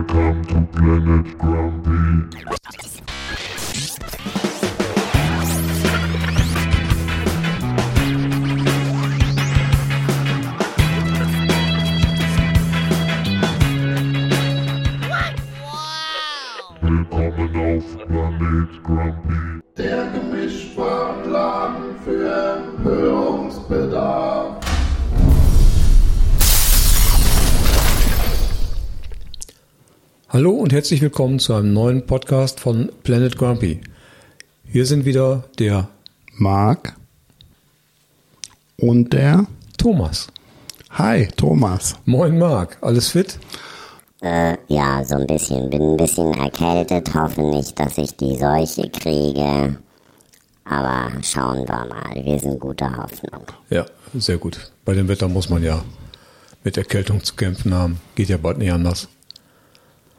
Welcome to Planet Grumpy. Hallo und herzlich willkommen zu einem neuen Podcast von Planet Grumpy. Hier sind wieder der Marc und der Thomas. Hi Thomas. Moin Marc, alles fit? Äh, ja, so ein bisschen. Bin ein bisschen erkältet. Hoffe nicht, dass ich die Seuche kriege. Aber schauen wir mal. Wir sind guter Hoffnung. Ja, sehr gut. Bei dem Wetter muss man ja mit Erkältung zu kämpfen haben. Geht ja bald nicht anders.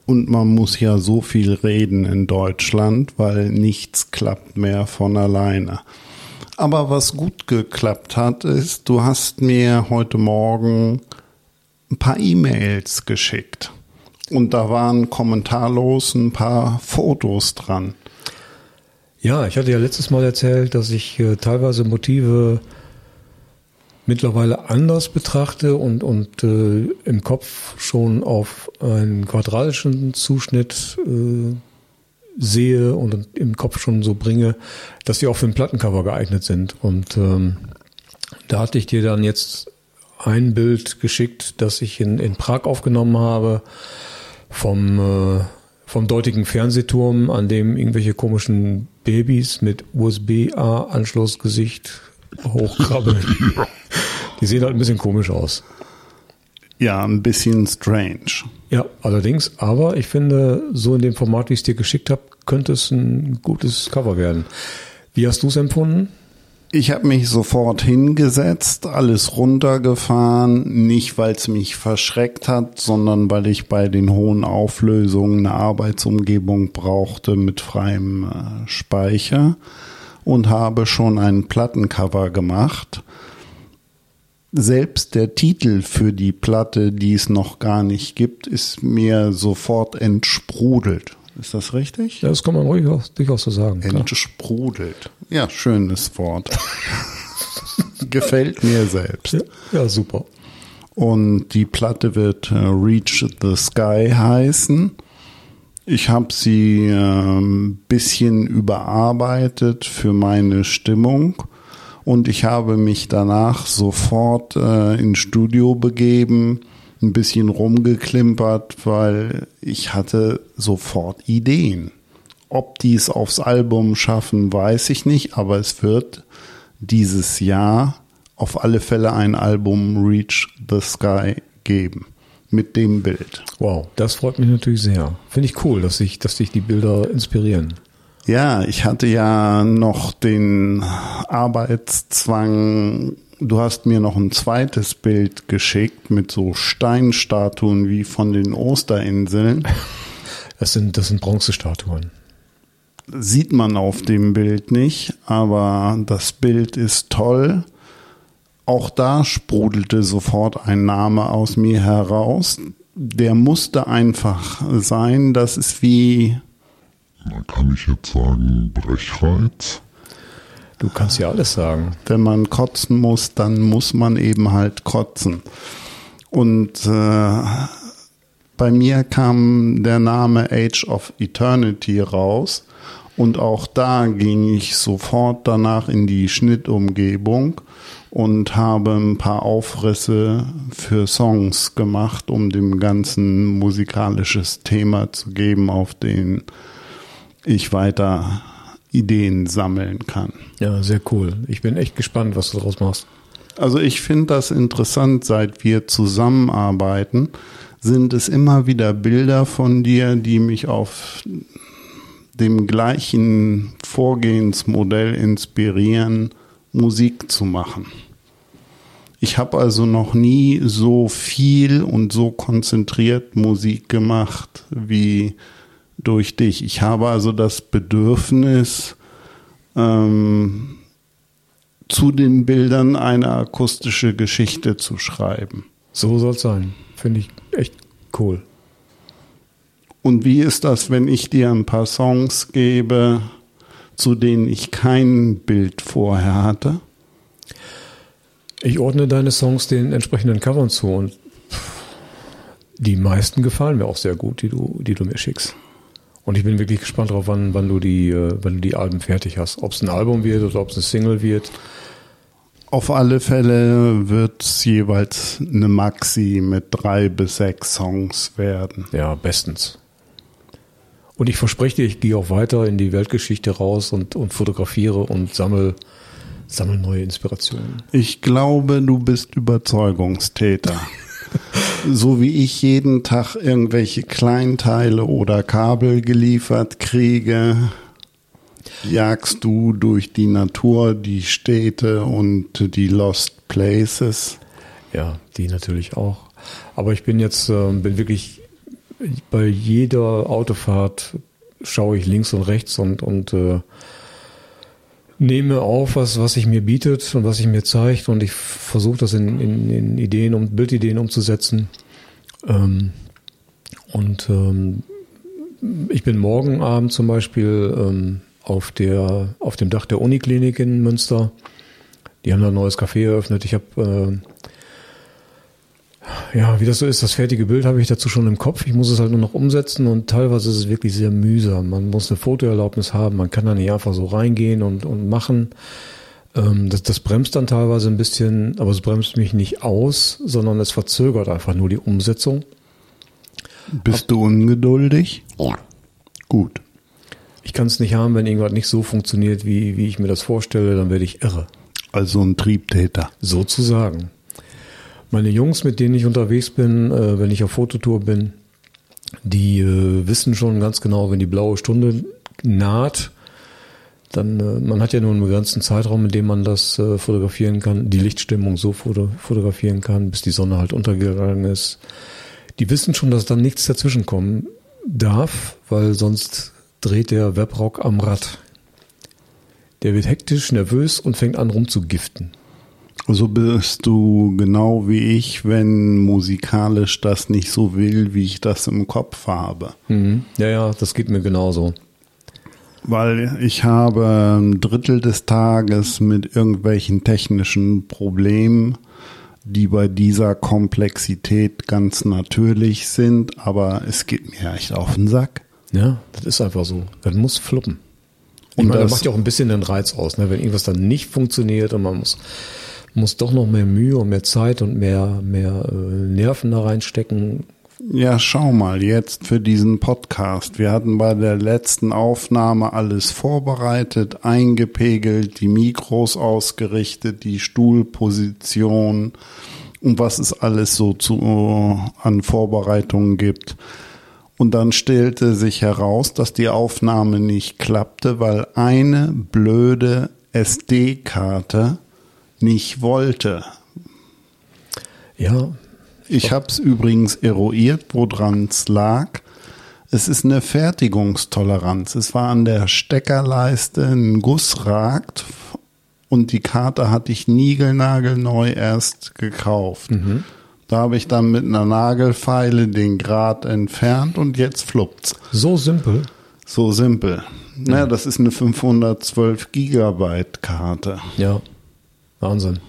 Und man muss ja so viel reden in Deutschland, weil nichts klappt mehr von alleine. Aber was gut geklappt hat, ist, du hast mir heute Morgen ein paar E-Mails geschickt. Und da waren kommentarlos ein paar Fotos dran. Ja, ich hatte ja letztes Mal erzählt, dass ich äh, teilweise Motive mittlerweile anders betrachte und, und äh, im Kopf schon auf einen quadratischen Zuschnitt äh, sehe und im Kopf schon so bringe, dass die auch für ein Plattencover geeignet sind. Und ähm, da hatte ich dir dann jetzt ein Bild geschickt, das ich in, in Prag aufgenommen habe, vom, äh, vom deutigen Fernsehturm, an dem irgendwelche komischen Babys mit USB-A-Anschlussgesicht hochkrabbeln. Die sehen halt ein bisschen komisch aus. Ja, ein bisschen strange. Ja, allerdings, aber ich finde, so in dem Format, wie ich es dir geschickt habe, könnte es ein gutes Cover werden. Wie hast du es empfunden? Ich habe mich sofort hingesetzt, alles runtergefahren, nicht weil es mich verschreckt hat, sondern weil ich bei den hohen Auflösungen eine Arbeitsumgebung brauchte mit freiem äh, Speicher und habe schon ein Plattencover gemacht. Selbst der Titel für die Platte, die es noch gar nicht gibt, ist mir sofort entsprudelt. Ist das richtig? Ja, das kann man ruhig auch, durchaus so sagen. klar. Entsprudelt. Ja, schönes Wort. Gefällt mir selbst. Ja, ja, super. Und die Platte wird äh, Reach the Sky heißen. Ich habe sie ein ähm, bisschen überarbeitet für meine Stimmung und ich habe mich danach sofort äh, ins Studio begeben, ein bisschen rumgeklimpert, weil ich hatte sofort Ideen. Ob die es aufs Album schaffen, weiß ich nicht, aber es wird dieses Jahr auf alle Fälle ein Album Reach the Sky geben mit dem Bild. Wow, das freut mich natürlich sehr. Finde ich cool, dass sich, dass dich die Bilder inspirieren. Ja, ich hatte ja noch den Arbeitszwang. Du hast mir noch ein zweites Bild geschickt mit so Steinstatuen wie von den Osterinseln. Das sind, das sind Bronzestatuen. Sieht man auf dem Bild nicht, aber das Bild ist toll. Auch da sprudelte sofort ein Name aus mir heraus. Der musste einfach sein. Das ist wie kann ich jetzt sagen, Brechreiz. Du kannst ja alles sagen. wenn man kotzen muss, dann muss man eben halt kotzen. Und äh, bei mir kam der Name Age of Eternity raus. Und auch da ging ich sofort danach in die Schnittumgebung und habe ein paar Aufrisse für Songs gemacht, um dem Ganzen musikalisches Thema zu geben, auf den ich weiter Ideen sammeln kann. Ja, sehr cool. Ich bin echt gespannt, was du daraus machst. Also ich finde das interessant, seit wir zusammenarbeiten, sind es immer wieder Bilder von dir, die mich auf dem gleichen Vorgehensmodell inspirieren, Musik zu machen. Ich habe also noch nie so viel und so konzentriert Musik gemacht wie durch dich. Ich habe also das Bedürfnis, ähm, zu den Bildern eine akustische Geschichte zu schreiben. So soll es sein. Finde ich echt cool. Und wie ist das, wenn ich dir ein paar Songs gebe, zu denen ich kein Bild vorher hatte? Ich ordne deine Songs den entsprechenden Covern zu und die meisten gefallen mir auch sehr gut, die du, die du mir schickst. Und ich bin wirklich gespannt darauf, wann, wann du die, äh, wann du die Alben fertig hast. Ob es ein Album wird oder ob es eine Single wird. Auf alle Fälle wird es jeweils eine Maxi mit drei bis sechs Songs werden. Ja, bestens. Und ich verspreche dir, ich gehe auch weiter in die Weltgeschichte raus und, und fotografiere und sammle, sammle neue Inspirationen. Ich glaube, du bist Überzeugungstäter. so wie ich jeden Tag irgendwelche Kleinteile oder Kabel geliefert kriege, jagst du durch die Natur, die Städte und die Lost Places. Ja, die natürlich auch. Aber ich bin jetzt, äh, bin wirklich bei jeder Autofahrt schaue ich links und rechts und, und äh, nehme auf, was, was sich mir bietet und was sich mir zeigt und ich versuche das in, in, in Ideen und Bildideen umzusetzen. Ähm, und ähm, ich bin morgen Abend zum Beispiel ähm, auf, der, auf dem Dach der Uniklinik in Münster. Die haben da ein neues Café eröffnet. Ich habe äh, ja, wie das so ist, das fertige Bild habe ich dazu schon im Kopf. Ich muss es halt nur noch umsetzen und teilweise ist es wirklich sehr mühsam. Man muss eine Fotoerlaubnis haben, man kann da nicht einfach so reingehen und, und machen. Ähm, das, das bremst dann teilweise ein bisschen, aber es bremst mich nicht aus, sondern es verzögert einfach nur die Umsetzung. Bist du ungeduldig? Ja. Gut. Ich kann es nicht haben, wenn irgendwas nicht so funktioniert, wie, wie ich mir das vorstelle, dann werde ich irre. Also ein Triebtäter. Sozusagen. Meine Jungs, mit denen ich unterwegs bin, äh, wenn ich auf Fototour bin, die äh, wissen schon ganz genau, wenn die blaue Stunde naht, dann, äh, man hat ja nur einen begrenzten Zeitraum, in dem man das äh, fotografieren kann, die Lichtstimmung so foto fotografieren kann, bis die Sonne halt untergegangen ist. Die wissen schon, dass dann nichts dazwischen kommen darf, weil sonst dreht der Webrock am Rad. Der wird hektisch, nervös und fängt an rumzugiften. So bist du genau wie ich, wenn musikalisch das nicht so will, wie ich das im Kopf habe. Mhm. Ja, ja, das geht mir genauso. Weil ich habe ein Drittel des Tages mit irgendwelchen technischen Problemen, die bei dieser Komplexität ganz natürlich sind, aber es geht mir echt auf den Sack. Ja, das ist einfach so. Das muss fluppen. Und meine, das das- macht ja auch ein bisschen den Reiz aus, ne? wenn irgendwas dann nicht funktioniert und man muss, muss doch noch mehr Mühe und mehr Zeit und mehr, mehr äh, Nerven da reinstecken. Ja, schau mal, jetzt für diesen Podcast. Wir hatten bei der letzten Aufnahme alles vorbereitet, eingepegelt, die Mikros ausgerichtet, die Stuhlposition und was es alles so zu, an Vorbereitungen gibt. Und dann stellte sich heraus, dass die Aufnahme nicht klappte, weil eine blöde SD-Karte nicht wollte. Ja, Ich habe es übrigens eruiert, woran es lag. Es ist eine Fertigungstoleranz. Es war an der Steckerleiste ein Guss ragt und die Karte hatte ich niegelnagelneu erst gekauft. Da habe ich dann mit einer Nagelfeile den Grad entfernt und jetzt fluppt's. so simpel. So simpel. Naja, das ist eine 512 Gigabyte Karte. Ja, Wahnsinn.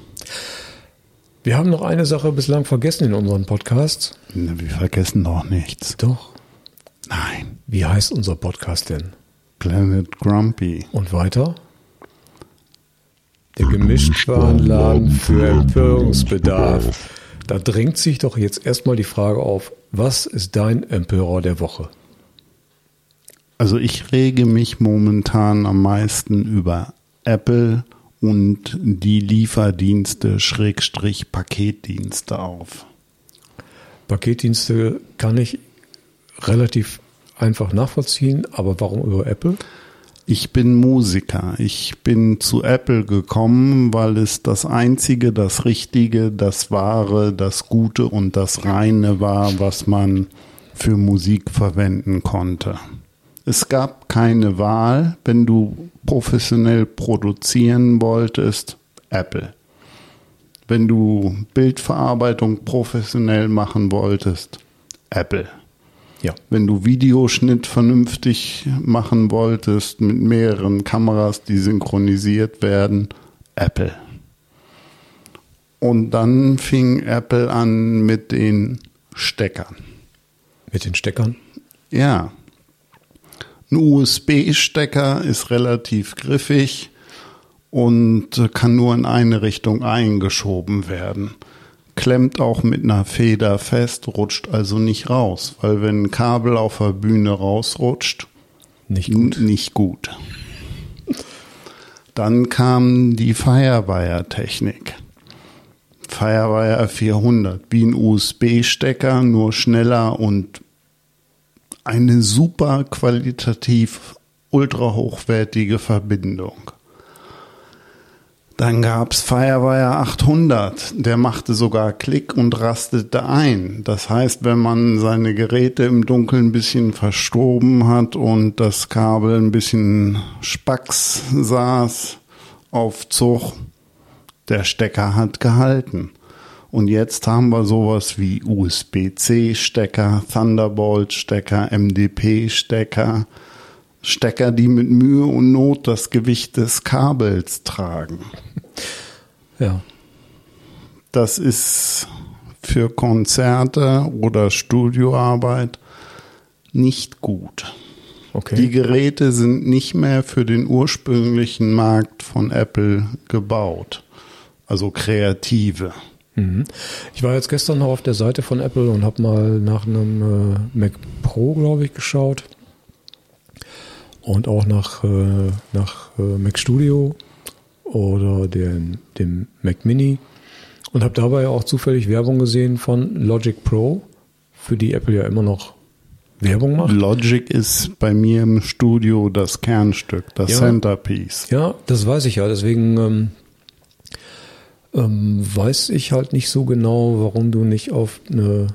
Wir haben noch eine Sache bislang vergessen in unserem Podcast. Na, Wir vergessen doch nichts. Doch. Nein. Wie heißt unser Podcast denn? Planet Grumpy. Und weiter? Der Gemischtwarenladen für Empörungsbedarf. Da drängt sich doch jetzt erstmal die Frage auf, was ist dein Empörer der Woche? Also ich rege mich momentan am meisten über Apple und die Lieferdienste Schrägstrich Paketdienste auf. Paketdienste kann ich relativ einfach nachvollziehen, aber warum über Apple? Ich bin Musiker. Ich bin zu Apple gekommen, weil es das Einzige, das Richtige, das Wahre, das Gute und das Reine war, was man für Musik verwenden konnte. Es gab keine Wahl, wenn du professionell produzieren wolltest, Apple. Wenn du Bildverarbeitung professionell machen wolltest, Apple. Ja. Wenn du Videoschnitt vernünftig machen wolltest mit mehreren Kameras, die synchronisiert werden, Apple. Und dann fing Apple an mit den Steckern. Mit den Steckern? Ja. Ein USB-Stecker ist relativ griffig und kann nur in eine Richtung eingeschoben werden. Klemmt auch mit einer Feder fest, rutscht also nicht raus, weil wenn ein Kabel auf der Bühne rausrutscht, Nicht gut. Nicht gut. Dann kam die Firewire-Technik. Firewire 400, wie ein USB-Stecker, nur schneller und eine super qualitativ ultra hochwertige Verbindung. Dann gab's Firewire 800, der machte sogar Klick und rastete ein. Das heißt, wenn man seine Geräte im Dunkeln ein bisschen verstoben hat und das Kabel ein bisschen spacks saß auf Zug, der Stecker hat gehalten. Und jetzt haben wir sowas wie USB-C-Stecker, Thunderbolt-Stecker, MDP-Stecker, Stecker, die mit Mühe und Not das Gewicht des Kabels tragen. Ja. Das ist für Konzerte oder Studioarbeit nicht gut. Okay. Die Geräte sind nicht mehr für den ursprünglichen Markt von Apple gebaut. Also kreative. Mhm. Ich war jetzt gestern noch auf der Seite von Apple und habe mal nach einem äh, Mac Pro, glaube ich, geschaut. Und auch nach, äh, nach äh, Mac Studio oder den, dem Mac Mini. Und habe dabei auch zufällig Werbung gesehen von Logic Pro, für die Apple ja immer noch Werbung macht. Logic ist bei mir im Studio das Kernstück, das Ja. Centerpiece. Ja, das weiß ich ja. Deswegen ähm, ähm, weiß ich halt nicht so genau, warum du nicht auf eine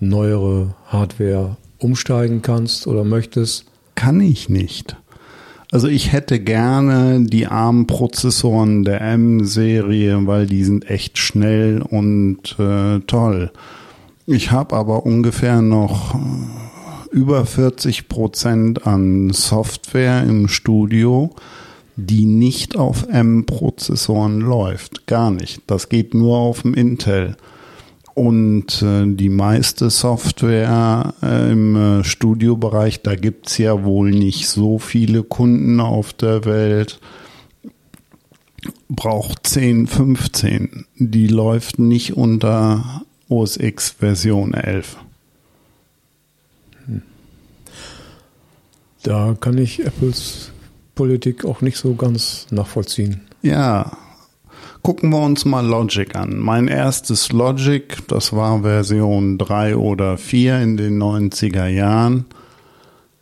neuere Hardware umsteigen kannst oder möchtest. Kann ich nicht. Also ich hätte gerne die ARM-Prozessoren der M-Serie, weil die sind echt schnell und äh, toll. Ich habe aber ungefähr noch äh, über 40 Prozent an Software im Studio, die nicht auf M-Prozessoren läuft. Gar nicht. Das geht nur auf dem Intel. Und äh, die meiste Software äh, im äh, Studiobereich, da gibt's ja wohl nicht so viele Kunden auf der Welt, braucht 10, 15. Die läuft nicht unter OS X Version 11. Da kann ich Apples Politik auch nicht so ganz nachvollziehen. Ja, gucken wir uns mal Logic an. Mein erstes Logic, das war Version 3 oder 4 in den 90er Jahren,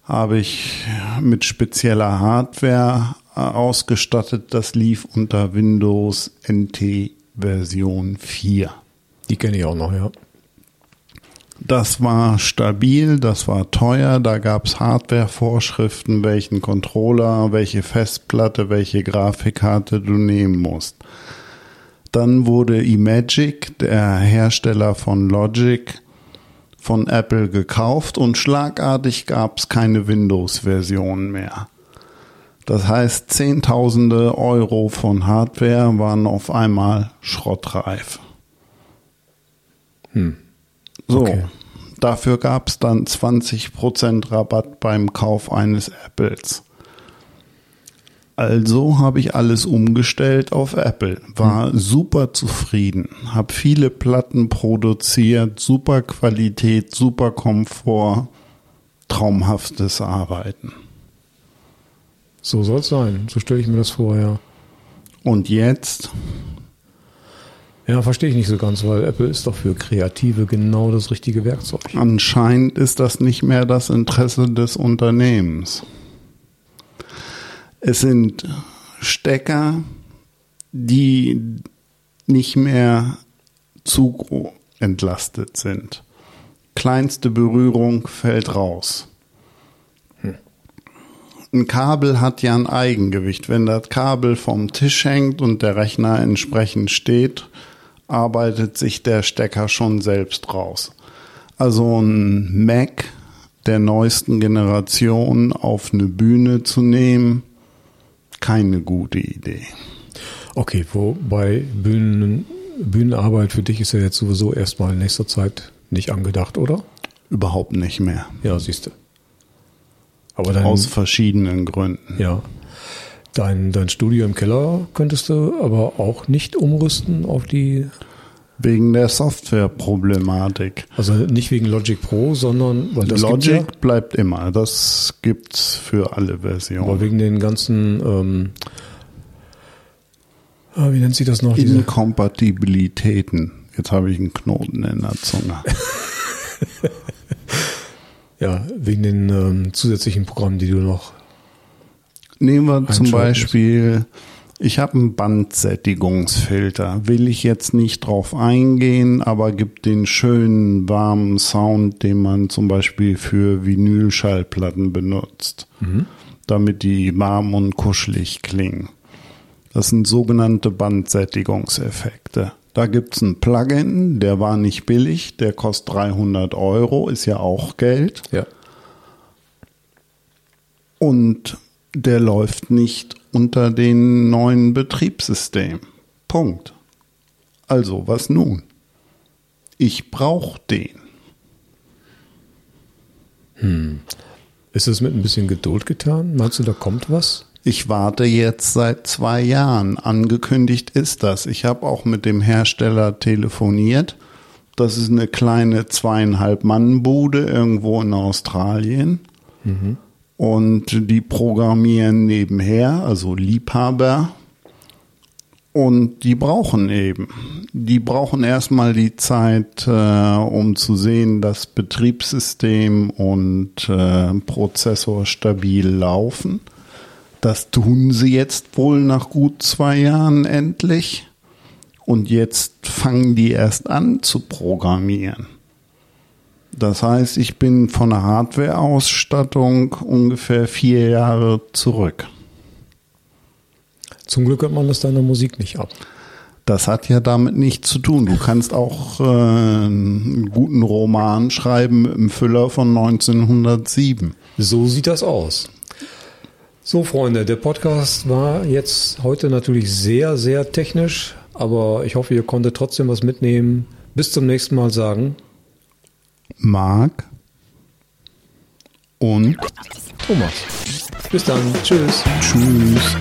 habe ich mit spezieller Hardware äh, ausgestattet. Das lief unter Windows NT Version 4. Die kenne ich auch noch, ja. Das war stabil, das war teuer, da gab's Hardware-Vorschriften, welchen Controller, welche Festplatte, welche Grafikkarte du nehmen musst. Dann wurde Imagic, der Hersteller von Logic, von Apple gekauft und schlagartig gab's keine Windows-Version mehr. Das heißt, Zehntausende Euro von Hardware waren auf einmal schrottreif. So, Okay. dafür gab es dann 20% Rabatt beim Kauf eines Apples. Also habe ich alles umgestellt auf Apple, war super zufrieden, habe viele Platten produziert, super Qualität, super Komfort, traumhaftes Arbeiten. So soll es sein. So stelle ich mir das vor, ja. Und jetzt Ja, verstehe ich nicht so ganz, weil Apple ist doch für Kreative genau das richtige Werkzeug. Anscheinend ist das nicht mehr das Interesse des Unternehmens. Es sind Stecker, die nicht mehr zu entlastet sind. Kleinste Berührung fällt raus. Ein Kabel hat ja ein Eigengewicht. Wenn das Kabel vom Tisch hängt und der Rechner entsprechend steht, arbeitet sich der Stecker schon selbst raus. Also ein Mac der neuesten Generation auf eine Bühne zu nehmen, keine gute Idee. Okay, wobei Bühnen, Bühnenarbeit für dich ist ja jetzt sowieso erstmal in nächster Zeit nicht angedacht, oder? Überhaupt nicht mehr. Ja, siehst du. Aber dann, Aus verschiedenen Gründen. ja, dein, dein Studio im Keller könntest du aber auch nicht umrüsten auf die, Wegen der Softwareproblematik. also nicht wegen Logic Pro, sondern weil das Logic ja, bleibt immer. Das gibt's für alle aber Versionen. wegen den ganzen, ähm, ah, wie nennt sich das noch? Inkompatibilitäten. Jetzt habe ich einen Knoten in der Zunge. ja, wegen den ähm, zusätzlichen Programmen, die du noch, Nehmen wir zum Beispiel, ich habe einen Bandsättigungsfilter. Will ich jetzt nicht drauf eingehen, aber gibt den schönen warmen Sound, den man zum Beispiel für Vinylschallplatten benutzt, damit die warm und kuschelig klingen. Das sind sogenannte Bandsättigungseffekte. Da gibt's ein Plugin, der war nicht billig, der kostet 300 Euro, ist ja auch Geld. ja, Und der läuft nicht unter den neuen Betriebssystem. Punkt. Also, was nun? Ich brauche den. ist es mit ein bisschen Geduld getan? Meinst du, da kommt was? Ich warte jetzt seit zwei Jahren. Angekündigt ist das. Ich habe auch mit dem Hersteller telefoniert. Das ist eine kleine zweieinhalb Mann Bude irgendwo in Australien. Und die programmieren nebenher, also Liebhaber. Und die brauchen eben. Die brauchen erstmal die Zeit, äh, um zu sehen, dass Betriebssystem und äh, Prozessor stabil laufen. Das tun sie jetzt wohl nach gut zwei Jahren endlich. Und jetzt fangen die erst an zu programmieren. Das heißt, ich bin von der Hardware-Ausstattung ungefähr vier Jahre zurück. Zum Glück hört man das deiner Musik nicht ab. Das hat ja damit nichts zu tun. Du kannst auch äh, einen guten Roman schreiben mit einem Füller von 1907. So sieht das aus. So, Freunde, der Podcast war jetzt heute natürlich sehr, sehr technisch, aber ich hoffe, ihr konntet trotzdem was mitnehmen. Bis zum nächsten Mal sagen. Marc und Thomas. Bis dann. Tschüss. Tschüss.